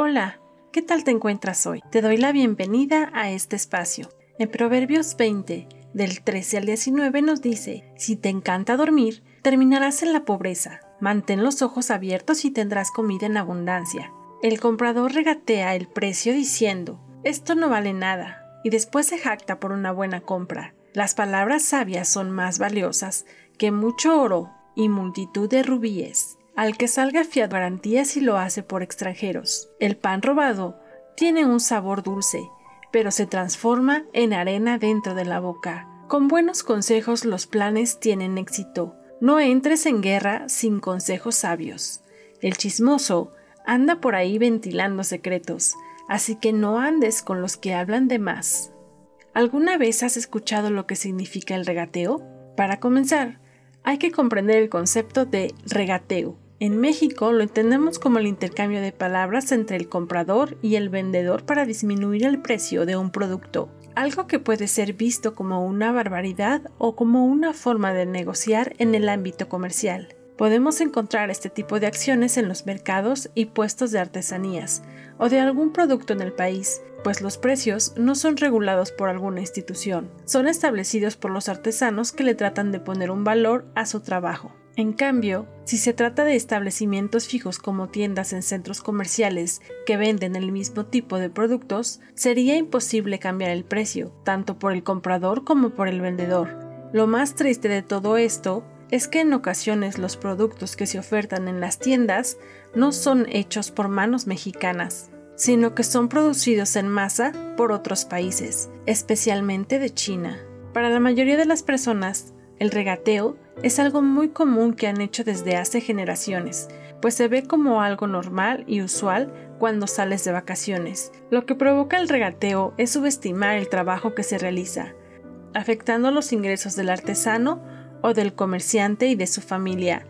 Hola, ¿qué tal te encuentras hoy? Te doy la bienvenida a este espacio. En Proverbios 20, del 13 al 19 nos dice, si te encanta dormir, terminarás en la pobreza. Mantén los ojos abiertos y tendrás comida en abundancia. El comprador regatea el precio diciendo, esto no vale nada, y después se jacta por una buena compra. Las palabras sabias son más valiosas que mucho oro y multitud de rubíes. Al que salga fiat garantía si lo hace por extranjeros. El pan robado tiene un sabor dulce, pero se transforma en arena dentro de la boca. Con buenos consejos los planes tienen éxito. No entres en guerra sin consejos sabios. El chismoso anda por ahí ventilando secretos, así que no andes con los que hablan de más. ¿Alguna vez has escuchado lo que significa el regateo? Para comenzar, hay que comprender el concepto de regateo. En México lo entendemos como el intercambio de palabras entre el comprador y el vendedor para disminuir el precio de un producto, algo que puede ser visto como una barbaridad o como una forma de negociar en el ámbito comercial. Podemos encontrar este tipo de acciones en los mercados y puestos de artesanías o de algún producto en el país, pues los precios no son regulados por alguna institución, son establecidos por los artesanos que le tratan de poner un valor a su trabajo. En cambio, si se trata de establecimientos fijos como tiendas en centros comerciales que venden el mismo tipo de productos, sería imposible cambiar el precio, tanto por el comprador como por el vendedor. Lo más triste de todo esto es que en ocasiones los productos que se ofertan en las tiendas no son hechos por manos mexicanas, sino que son producidos en masa por otros países, especialmente de China. Para la mayoría de las personas, el regateo es algo muy común que han hecho desde hace generaciones, pues se ve como algo normal y usual cuando sales de vacaciones. Lo que provoca el regateo es subestimar el trabajo que se realiza, afectando los ingresos del artesano o del comerciante y de su familia.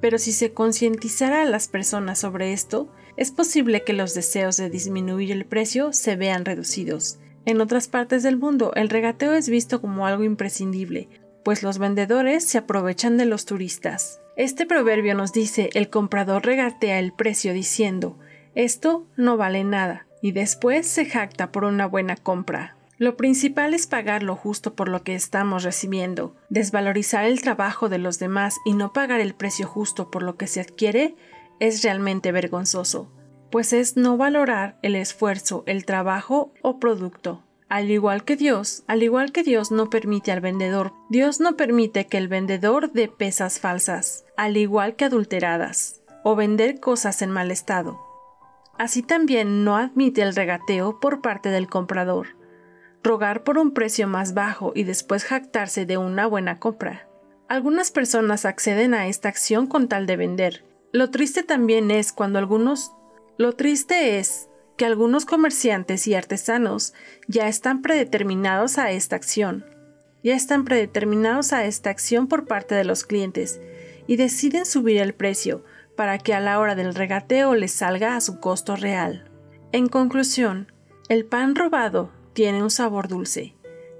Pero si se concientizara a las personas sobre esto, es posible que los deseos de disminuir el precio se vean reducidos. En otras partes del mundo, el regateo es visto como algo imprescindible, pues los vendedores se aprovechan de los turistas. Este proverbio nos dice el comprador regatea el precio diciendo esto no vale nada, y después se jacta por una buena compra. Lo principal es pagar lo justo por lo que estamos recibiendo. Desvalorizar el trabajo de los demás y no pagar el precio justo por lo que se adquiere es realmente vergonzoso, pues es no valorar el esfuerzo, el trabajo o producto. Al igual que Dios, al igual que Dios no permite al vendedor, Dios no permite que el vendedor dé pesas falsas, al igual que adulteradas, o vender cosas en mal estado. Así también no admite el regateo por parte del comprador, rogar por un precio más bajo y después jactarse de una buena compra. Algunas personas acceden a esta acción con tal de vender. Lo triste también es cuando algunos... Lo triste es que algunos comerciantes y artesanos ya están predeterminados a esta acción. Ya están predeterminados a esta acción por parte de los clientes y deciden subir el precio para que a la hora del regateo les salga a su costo real. En conclusión, el pan robado tiene un sabor dulce,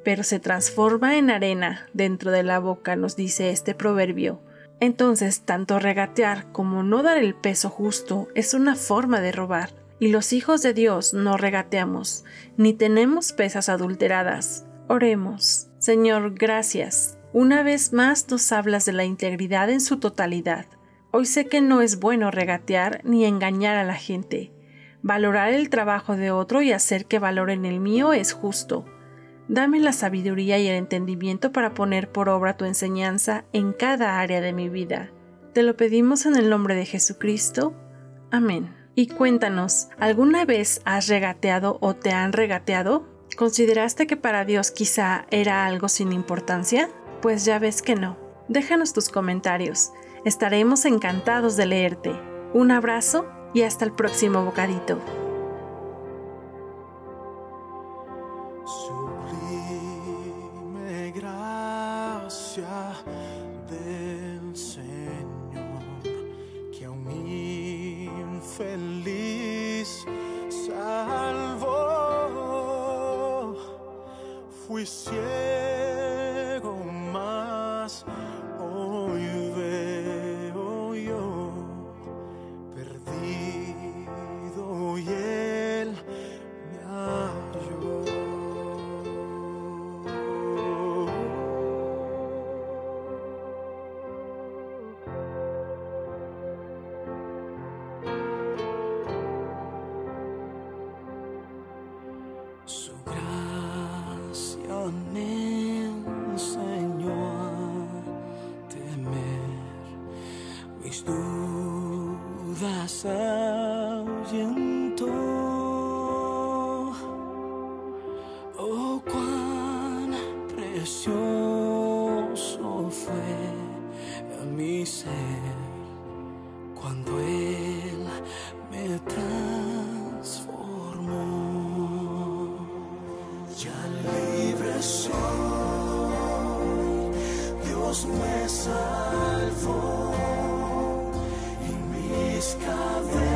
pero se transforma en arena dentro de la boca, nos dice este proverbio. Entonces, tanto regatear como no dar el peso justo es una forma de robar, y los hijos de Dios no regateamos, ni tenemos pesas adulteradas. Oremos. Señor, gracias. Una vez más nos hablas de la integridad en su totalidad. Hoy sé que no es bueno regatear ni engañar a la gente. Valorar el trabajo de otro y hacer que valoren el mío es justo. Dame la sabiduría y el entendimiento para poner por obra tu enseñanza en cada área de mi vida. Te lo pedimos en el nombre de Jesucristo. Amén. Y cuéntanos, ¿alguna vez has regateado o te han regateado? ¿Consideraste que para Dios quizá era algo sin importancia? Pues ya ves que no. Déjanos tus comentarios. Estaremos encantados de leerte. Un abrazo y hasta el próximo bocadito. Sublime gracia del Señor, que a un infeliz salvó. Fui me enseñó a temer, mis dudas ahuyentó. Oh, cuán precioso fue mi ser cuando Él me transformó. Me salvó y mis cadenas